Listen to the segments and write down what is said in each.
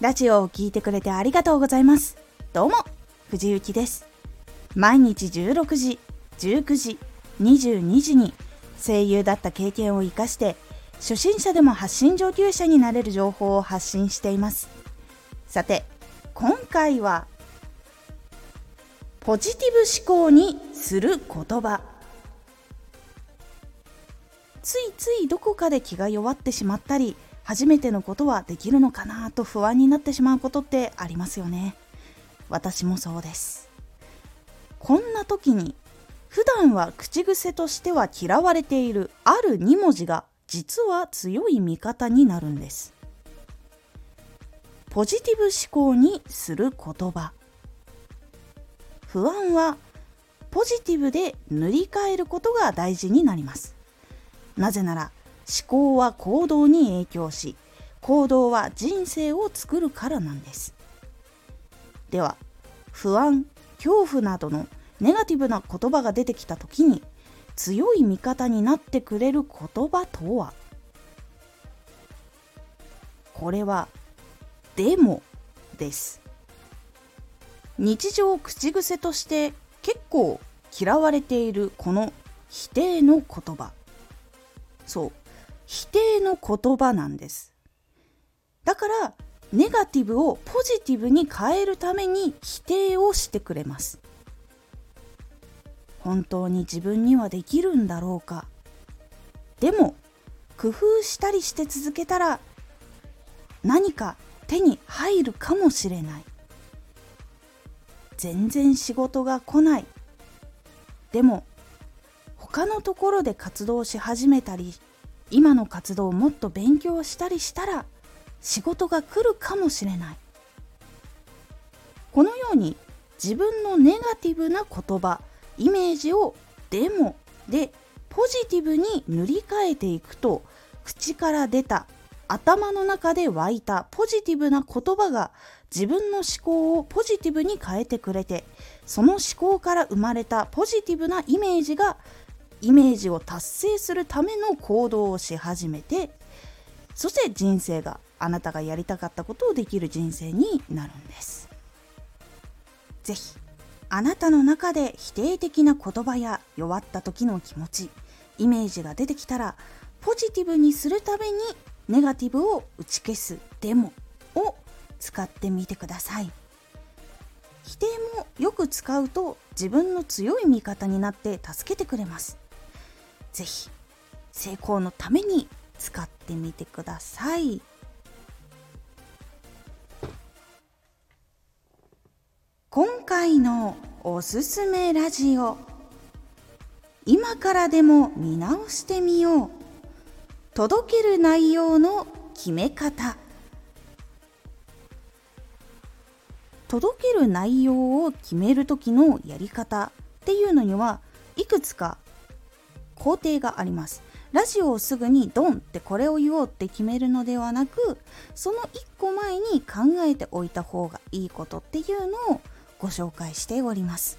ラジオを聴いてくれてありがとうございます。どうも藤幸です。毎日16時19時22時に声優だった経験を生かして初心者でも発信上級者になれる情報を発信しています。さて今回はポジティブ思考にする言葉。ついついどこかで気が弱ってしまったり初めてのことはできるのかなと不安になってしまうことってありますよね。私もそうです。こんな時に普段は口癖としては嫌われているある2文字が実は強い味方になるんです。ポジティブ思考にする言葉。不安はポジティブで塗り替えることが大事になります。なぜなら思考は行動に影響し行動は人生を作るからなんです。では不安恐怖などのネガティブな言葉が出てきた時に強い味方になってくれる言葉とは？これは「でも」です。日常口癖として結構嫌われているこの否定の言葉。そう否定の言葉なんです。だからネガティブをポジティブに変えるために否定をしてくれます。本当に自分にはできるんだろうか。でも工夫したりして続けたら何か手に入るかもしれない。全然仕事が来ない。でも他のところで活動し始めたり今の活動をもっと勉強したりしたら仕事が来るかもしれない。このように自分のネガティブな言葉イメージを「でも」でポジティブに塗り替えていくと口から出た頭の中で湧いたポジティブな言葉が自分の思考をポジティブに変えてくれてその思考から生まれたポジティブなイメージがイメージを達成するための行動をし始めてそして人生があなたがやりたかったことをできる人生になるんです。是非あなたの中で否定的な言葉や弱った時の気持ちイメージが出てきたらポジティブにするためにネガティブを打ち消すデモを使ってみてください。否定もよく使うと自分の強い味方になって助けてくれます。是非成功のために使ってみてください。今回のおすすめラジオ。今からでも見直してみよう。届ける内容の決め方。届ける内容を決める時のやり方っていうのにはいくつか工程があります。ラジオをすぐにドンってこれを言おうって決めるのではなくその1個前に考えておいた方がいいことっていうのをご紹介しております。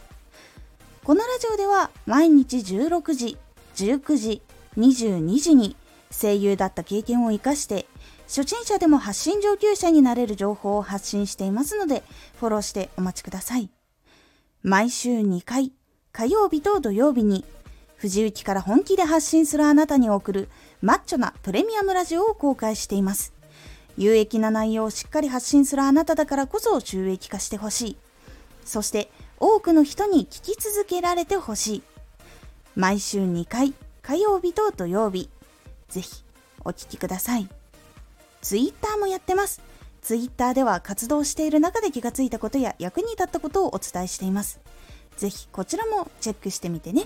このラジオでは毎日16時19時22時に声優だった経験を生かして初心者でも発信上級者になれる情報を発信していますのでフォローしてお待ちください。毎週2回火曜日と土曜日に藤雪から本気で発信するあなたに送るマッチョなプレミアムラジオを公開しています有益な内容をしっかり発信するあなただからこそ収益化してほしいそして多くの人に聞き続けられてほしい毎週2回火曜日と土曜日ぜひお聞きください。ツイッターもやってます。ツイッターでは活動している中で気がついたことや役に立ったことをお伝えしています。ぜひこちらもチェックしてみてね。